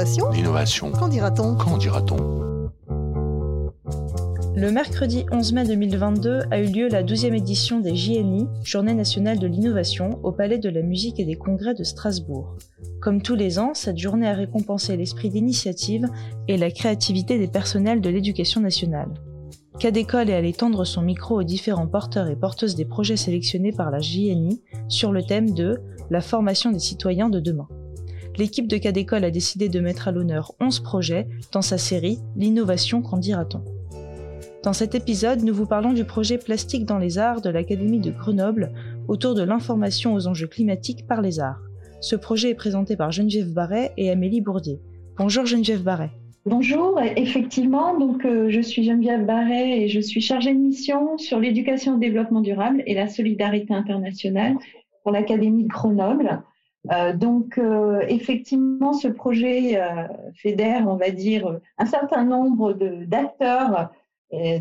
L'innovation L'innovation. Qu'en dira-t-on? Qu'en dira-t-on? Le mercredi 11 mai 2022 a eu lieu la 12e édition des JNI, Journée nationale de l'innovation, au Palais de la musique et des congrès de Strasbourg. Comme tous les ans, cette journée a récompensé l'esprit d'initiative et la créativité des personnels de l'éducation nationale. Cadécole est allé tendre son micro aux différents porteurs et porteuses des projets sélectionnés par la JNI sur le thème de la formation des citoyens de demain. L'équipe de Cadécole a décidé de mettre à l'honneur 11 projets dans sa série L'innovation qu'en dira-t-on? Dans cet épisode, nous vous parlons du projet Plastique dans les arts de l'Académie de Grenoble autour de l'information aux enjeux climatiques par les arts. Ce projet est présenté par Geneviève Barret et Amélie Bourdier. Bonjour Geneviève Barret. Bonjour, effectivement, euh, je suis Geneviève Barret et je suis chargée de mission sur l'éducation au développement durable et la solidarité internationale pour l'Académie de Grenoble. Euh, donc euh, effectivement, ce projet euh, fédère, on va dire, un certain nombre d'acteurs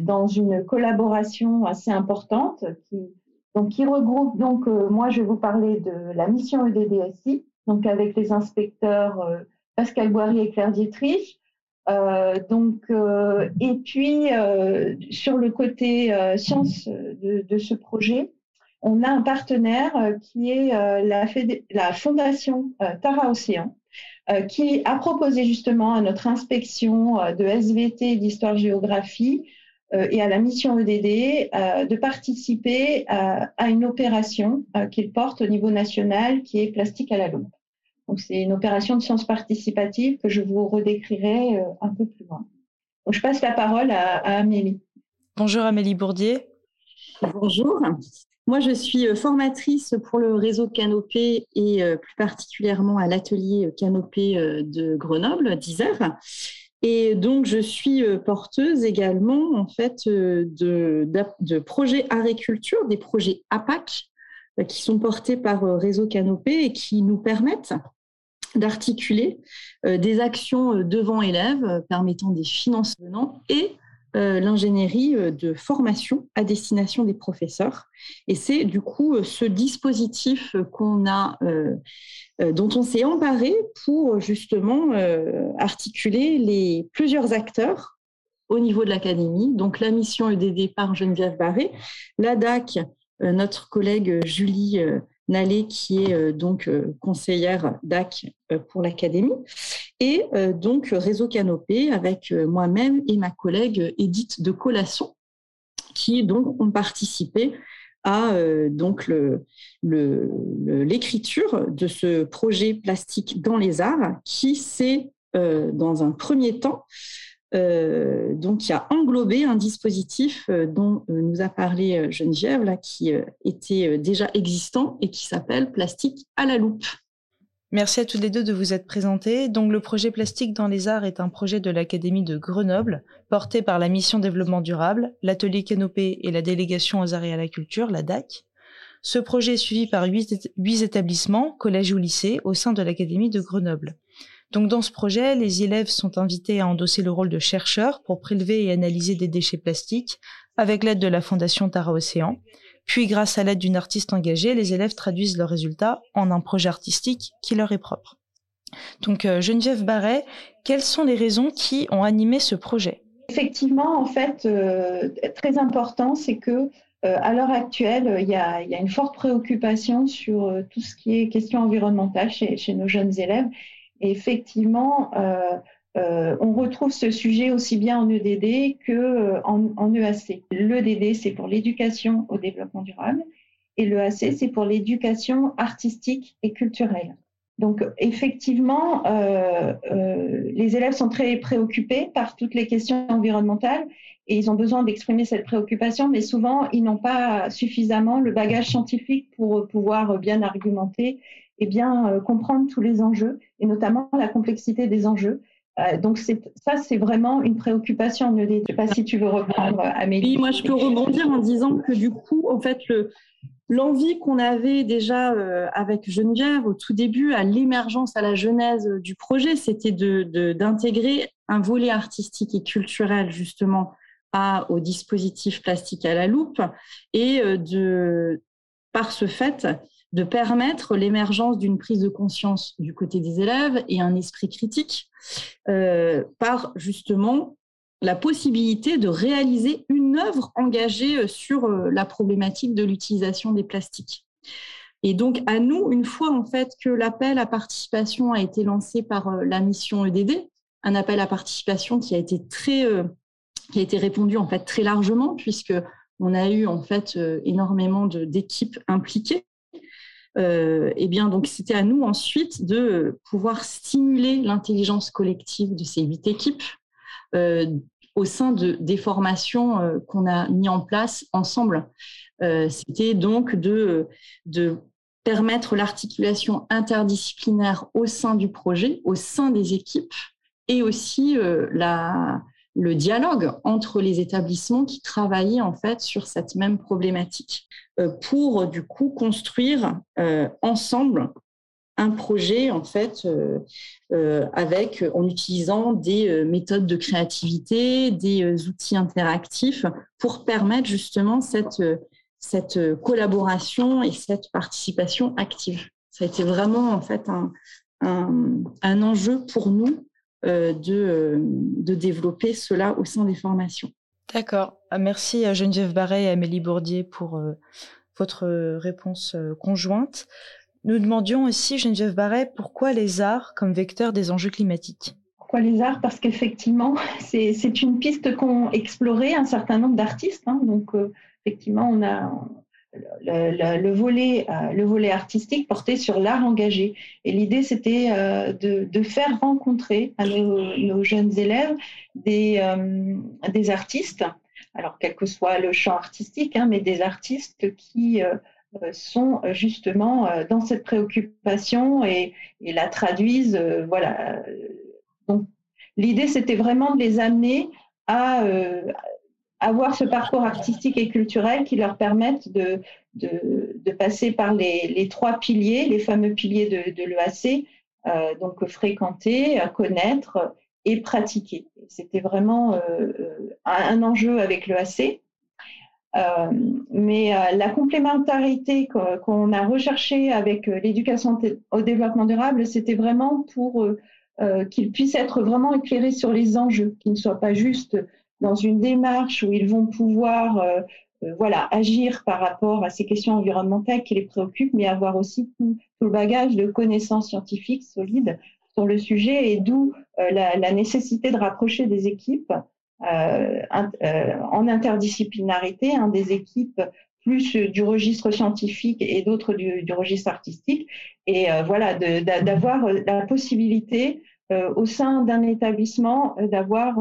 dans une collaboration assez importante qui, donc, qui regroupe donc moi je vais vous parler de la mission EDDSI, donc avec les inspecteurs Pascal Boiry et Claire Dietrich, donc, et puis, sur le côté science de, ce projet, on a un partenaire qui est la, la, fondation Tara Océan, qui a proposé justement à notre inspection de SVT d'histoire-géographie et à la mission EDD de participer à une opération qu'il porte au niveau national qui est Plastique à la loupe. Donc, c'est une opération de sciences participatives que je vous redécrirai euh, un peu plus loin. Donc, je passe la parole à, Amélie. Bonjour Amélie Bourdier. Bonjour. Moi, je suis euh, formatrice pour le réseau Canopé et euh, plus particulièrement à l'atelier Canopé de Grenoble, d'Isère. Et donc, je suis porteuse également, en fait, de, projets agriculture, des projets APAC, qui sont portés par Réseau Canopé et qui nous permettent d'articuler euh, des actions euh, devant élèves euh, permettant des financements et l'ingénierie de formation à destination des professeurs. Et c'est du coup ce dispositif qu'on a, dont on s'est emparé pour justement articuler les plusieurs acteurs au niveau de l'académie. Donc la mission EDD par Geneviève Barré, la DAC, notre collègue Julie Nalé, qui est euh, donc euh, conseillère DAC euh, pour l'Académie, et donc Réseau Canopé avec moi-même et ma collègue Edith de Colasson, qui donc ont participé à l'écriture de ce projet plastique dans les arts, qui s'est dans un premier temps euh, donc, y a englobé un dispositif euh, dont euh, nous a parlé Geneviève, là, qui était déjà existant et qui s'appelle Plastique à la loupe. Merci à tous les deux de vous être présentés. Donc, le projet Plastique dans les arts est un projet de l'Académie de Grenoble, porté par la mission développement durable, l'atelier Canopé et la délégation aux arts et à la culture, la DAC. Ce projet est suivi par huit établissements, collèges ou lycées, au sein de l'Académie de Grenoble. Donc dans ce projet, les élèves sont invités à endosser le rôle de chercheurs pour prélever et analyser des déchets plastiques avec l'aide de la Fondation Tara Océan. Puis grâce à l'aide d'une artiste engagée, les élèves traduisent leurs résultats en un projet artistique qui leur est propre. Donc euh, Geneviève Barret, quelles sont les raisons qui ont animé ce projet? Effectivement, en fait, euh, très important, c'est que euh, à l'heure actuelle, il y, a, une forte préoccupation sur tout ce qui est question environnementale chez nos jeunes élèves effectivement, euh, euh, on retrouve ce sujet aussi bien en EDD qu'en en EAC. L'EDD, c'est pour l'éducation au développement durable et l'EAC, c'est pour l'éducation artistique et culturelle. Donc, effectivement, euh, les élèves sont très préoccupés par toutes les questions environnementales et ils ont besoin d'exprimer cette préoccupation, mais souvent, ils n'ont pas suffisamment le bagage scientifique pour pouvoir bien argumenter et bien comprendre tous les enjeux et notamment la complexité des enjeux. Euh, donc ça, c'est vraiment une préoccupation. Je ne sais pas si tu veux reprendre, Amélie. Oui, moi je peux rebondir en disant que du coup, en fait, l'envie qu'on avait déjà euh, avec Geneviève au tout début, à l'émergence, à la genèse du projet, c'était d'intégrer de, un volet artistique et culturel justement à, au dispositif plastique à la loupe et euh, de, par ce fait, de permettre l'émergence d'une prise de conscience du côté des élèves et un esprit critique euh, par justement la possibilité de réaliser une œuvre engagée sur la problématique de l'utilisation des plastiques. Et donc, à nous, une fois en fait que l'appel à participation a été lancé par la mission EDD, un appel à participation qui a été très, qui a été répondu en fait très largement puisque on a eu en fait euh, énormément d'équipes impliquées. Euh, et bien donc c'était à nous ensuite de pouvoir stimuler l'intelligence collective de ces huit équipes euh, au sein de des formations euh, qu'on a mis en place ensemble. c'était donc de permettre l'articulation interdisciplinaire au sein du projet, au sein des équipes, et aussi la le dialogue entre les établissements qui travaillaient en fait sur cette même problématique euh, pour du coup construire euh, ensemble un projet en fait euh, avec en utilisant des méthodes de créativité, des outils interactifs pour permettre justement cette cette collaboration et cette participation active. Ça a été vraiment en fait un, un enjeu pour nous euh, de, euh, de développer cela au sein des formations. D'accord. Ah, merci à Geneviève Barret et Amélie Bourdier pour euh, votre réponse conjointe. Nous demandions aussi, Geneviève Barret, pourquoi les arts comme vecteur des enjeux climatiques? Pourquoi les arts? Parce qu'effectivement, c'est une piste qu'ont exploré un certain nombre d'artistes. Hein. donc, effectivement, on a, le, le, volet, euh, le volet artistique portait sur l'art engagé. Et l'idée, c'était euh, de, de, faire rencontrer à nos, jeunes élèves des, euh, des, artistes, alors quel que soit le champ artistique, hein, mais des artistes qui sont justement dans cette préoccupation et, et la traduisent. voilà. Donc, l'idée, c'était vraiment de les amener à, avoir ce parcours artistique et culturel qui leur permettent de, de, passer par les, les, trois piliers, les fameux piliers de, l'EAC, euh, donc fréquenter, connaître et pratiquer. C'était vraiment euh, euh un, enjeu avec l'EAC. Euh, mais euh, la complémentarité qu'on a recherchée avec euh, l'éducation au développement durable, c'était vraiment pour qu'ils puissent être vraiment éclairés sur les enjeux, qu'ils ne soient pas juste dans une démarche où ils vont pouvoir euh, euh, voilà, agir par rapport à ces questions environnementales qui les préoccupent, mais avoir aussi tout, le bagage de connaissances scientifiques solides sur le sujet et d'où euh, la, la, nécessité de rapprocher des équipes euh, en interdisciplinarité, hein, des équipes plus du registre scientifique et d'autres du, du, registre artistique, et voilà, d'avoir la possibilité au sein d'un établissement d'avoir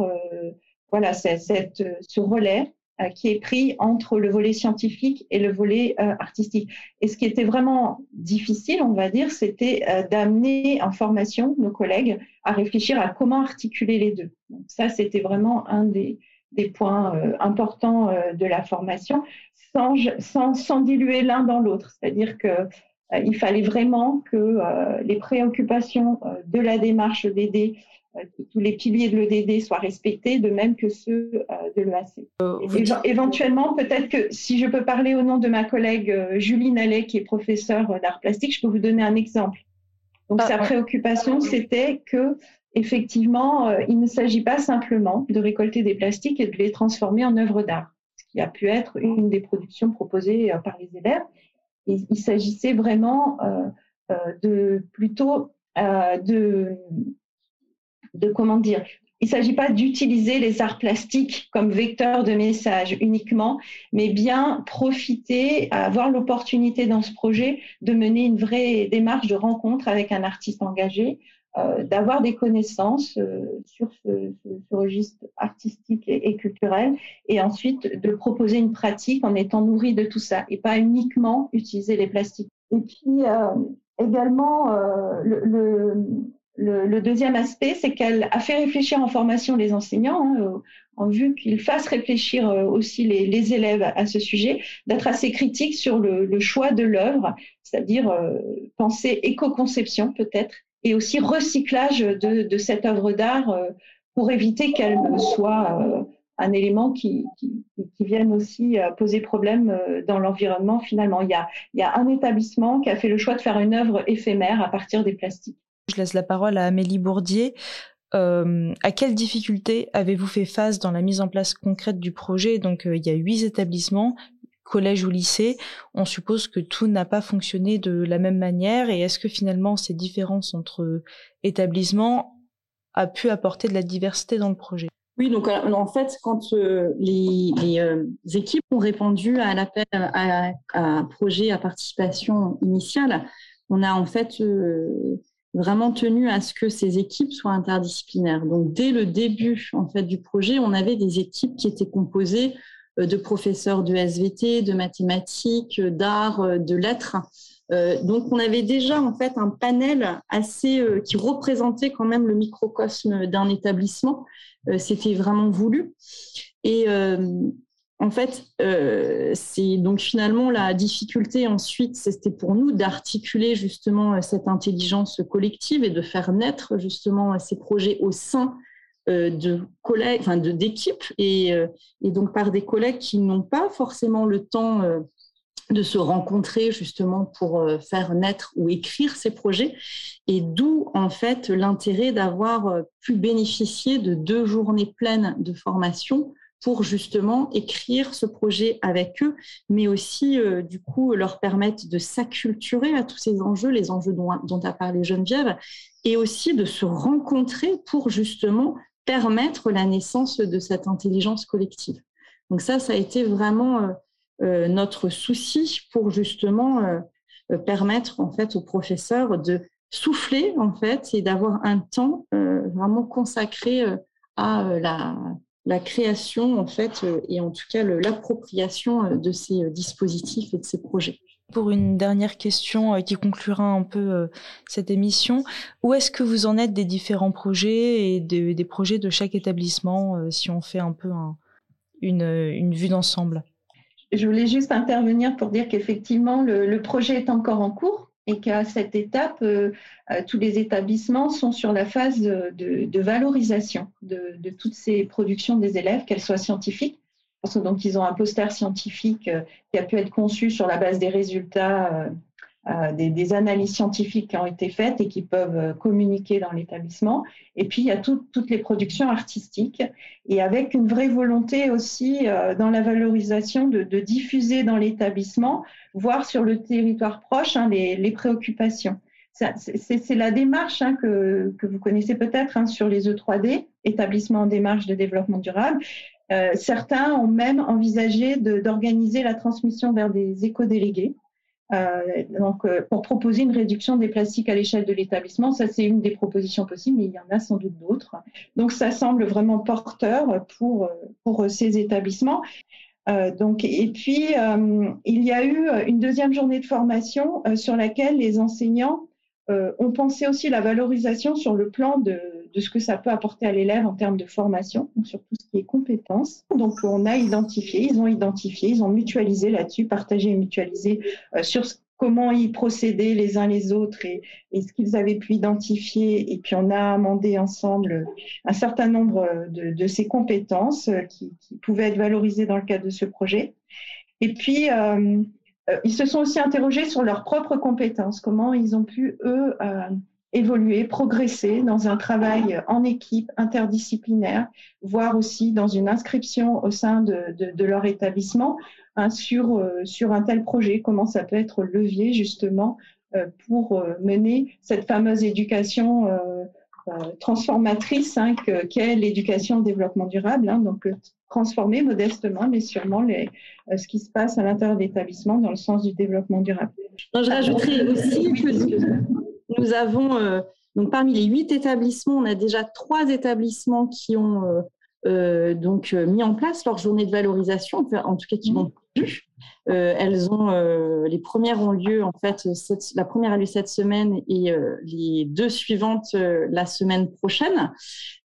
voilà, c'est ce relais euh, qui est pris entre le volet scientifique et le volet euh, artistique. Et ce qui était vraiment difficile, on va dire, c'était euh, d'amener en formation nos collègues à réfléchir à comment articuler les deux. Donc ça, c'était vraiment un des, des points importants de la formation, sans, sans, sans diluer l'un dans l'autre. C'est-à-dire que il fallait vraiment que les préoccupations de la démarche d'aider tous les piliers de l'EDD soient respectés, de même que ceux euh, de l'EAC. Euh, éventuellement, peut-être que si je peux parler au nom de ma collègue euh, Julie Nallet, qui est professeure d'art plastique, je peux vous donner un exemple. Donc, ah, sa préoccupation, c'était que effectivement, il ne s'agit pas simplement de récolter des plastiques et de les transformer en œuvres d'art, ce qui a pu être une des productions proposées par les élèves. Il s'agissait vraiment de plutôt de de comment dire, il ne s'agit pas d'utiliser les arts plastiques comme vecteur de message uniquement, mais bien profiter, avoir l'opportunité dans ce projet de mener une vraie démarche de rencontre avec un artiste engagé, euh, d'avoir des connaissances euh, sur ce, registre artistique et, culturel, et ensuite de proposer une pratique en étant nourri de tout ça, et pas uniquement utiliser les plastiques. Et puis euh, également, le deuxième aspect, c'est qu'elle a fait réfléchir en formation les enseignants, hein, euh, en vue qu'ils fassent réfléchir euh, aussi les, élèves à ce sujet, d'être assez critiques sur le, choix de l'œuvre, c'est-à-dire euh, penser éco-conception peut-être, et aussi recyclage de, cette œuvre d'art pour éviter qu'elle soit un élément qui, vienne aussi poser problème dans l'environnement finalement. Il y, a, un établissement qui a fait le choix de faire une œuvre éphémère à partir des plastiques. Je laisse la parole à Amélie Bourdier. Euh, à quelles difficultés avez-vous fait face dans la mise en place concrète du projet? Donc, il y a huit établissements, collège ou lycée, on suppose que tout n'a pas fonctionné de la même manière et est-ce que finalement ces différences entre établissements a pu apporter de la diversité dans le projet? Oui, donc euh, en fait, quand euh, les, euh, équipes ont répondu à l'appel à, un projet à participation initiale, on a en fait vraiment tenu à ce que ces équipes soient interdisciplinaires. Donc dès le début en fait du projet, on avait des équipes qui étaient composées de professeurs de SVT, de mathématiques, euh, d'art, euh, de lettres. donc on avait déjà en fait un panel assez qui représentait quand même le microcosme d'un établissement. C'était vraiment voulu. Et en fait, c'est donc finalement la difficulté ensuite, c'était pour nous d'articuler justement cette intelligence collective et de faire naître justement ces projets au sein euh, de collègues, enfin d'équipes, et, euh, et, donc par des collègues qui n'ont pas forcément le temps euh, de se rencontrer justement pour faire naître ou écrire ces projets, et d'où en fait l'intérêt d'avoir pu bénéficier de deux journées pleines de formation pour justement écrire ce projet avec eux, mais aussi du coup leur permettre de s'acculturer à tous ces enjeux, les enjeux dont, dont a parlé Geneviève, et aussi de se rencontrer pour justement permettre la naissance de cette intelligence collective. Donc ça, ça a été vraiment euh, euh, notre souci pour justement euh, permettre en fait aux professeurs de souffler en fait et d'avoir un temps vraiment consacré à la, la, création en fait et en tout cas l'appropriation de ces dispositifs et de ces projets. Pour une dernière question euh, qui conclura un peu euh, cette émission, où est-ce que vous en êtes des différents projets et des projets de chaque établissement, euh, si on fait un peu une, vue d'ensemble? Je voulais juste intervenir pour dire qu'effectivement, le, projet est encore en cours et qu'à cette étape, tous les établissements sont sur la phase de, valorisation de, toutes ces productions des élèves, qu'elles soient scientifiques donc, ils ont un poster scientifique euh, qui a pu être conçu sur la base des résultats euh, euh, des, analyses scientifiques qui ont été faites et qui peuvent communiquer dans l'établissement. Et puis, il y a toutes les productions artistiques et avec une vraie volonté aussi dans la valorisation de, diffuser dans l'établissement, voire sur le territoire proche, hein, les, préoccupations. C'est la démarche hein, que, vous connaissez peut-être hein, sur les E3D, établissement en démarche de développement durable. Euh, certains ont même envisagé d'organiser la transmission vers des éco-délégués. Euh, donc, euh, pour proposer une réduction des plastiques à l'échelle de l'établissement, ça c'est une des propositions possibles, mais il y en a sans doute d'autres. Donc, ça semble vraiment porteur pour pour ces établissements. donc, et puis il y a eu une deuxième journée de formation sur laquelle les enseignants ont pensé aussi la valorisation sur le plan de de ce que ça peut apporter à l'élève en termes de formation, donc sur ce qui est compétences. Donc, on a identifié, ils ont identifié, ils ont mutualisé là-dessus, partagé et mutualisé euh, sur comment ils procédaient les uns les autres et, ce qu'ils avaient pu identifier. Et puis, on a amendé ensemble un certain nombre de, ces compétences euh, qui, pouvaient être valorisées dans le cadre de ce projet. Et puis, euh, ils se sont aussi interrogés sur leurs propres compétences, comment ils ont pu, eux, évoluer, progresser dans un travail en équipe interdisciplinaire, voire aussi dans une inscription au sein de, leur établissement hein, sur, euh, sur un tel projet, comment ça peut être levier justement euh, pour euh, mener cette fameuse éducation transformatrice hein, qu'est l'éducation au développement durable. Hein, donc transformer modestement, mais sûrement ce qui se passe à l'intérieur de l'établissement dans le sens du développement durable. aussi nous avons, euh, donc parmi les huit établissements, on a déjà trois établissements qui ont euh, euh, donc mis en place leur journée de valorisation, en tout cas qui l'ont prévu. elles ont, les premières ont lieu en fait, la première a lieu cette semaine et les deux suivantes la semaine prochaine.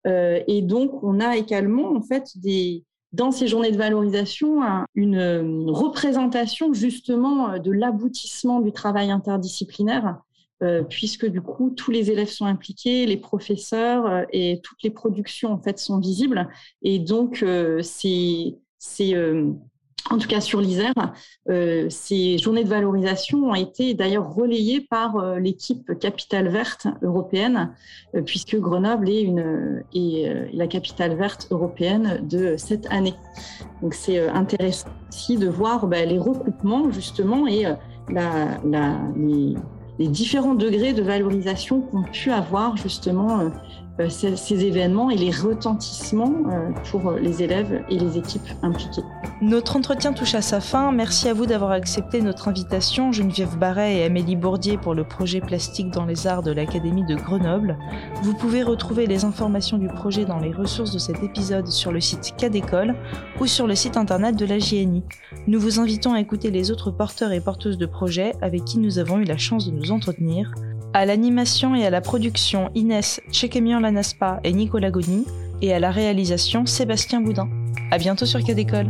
et donc, on a également en fait des, dans ces journées de valorisation une représentation justement de l'aboutissement du travail interdisciplinaire puisque du coup tous les élèves sont impliqués, les professeurs et toutes les productions en fait sont visibles. Et donc c'est c'est en tout cas sur l'Isère, euh, ces journées de valorisation ont été d'ailleurs relayées par euh, l'équipe Capitale Verte européenne, euh, puisque Grenoble est, une, est la capitale verte européenne de cette année. Donc c'est intéressant aussi de voir bah, les recoupements justement et la, la, les, les, différents degrés de valorisation qu'ont pu avoir justement euh, ces, événements et les retentissements euh, pour les élèves et les équipes impliquées. Notre entretien touche à sa fin. Merci à vous d'avoir accepté notre invitation, Geneviève Barret et Amélie Bourdier, pour le projet Plastique dans les Arts de l'Académie de Grenoble. Vous pouvez retrouver les informations du projet dans les ressources de cet épisode sur le site Cadécole ou sur le site internet de la JNI. Nous vous invitons à écouter les autres porteurs et porteuses de projets avec qui nous avons eu la chance de nous entretenir. À l'animation et à la production, Inès Tchekemian Lanaspa et Nicolas Goni, et à la réalisation, Sébastien Boudin. À bientôt sur Cadécole.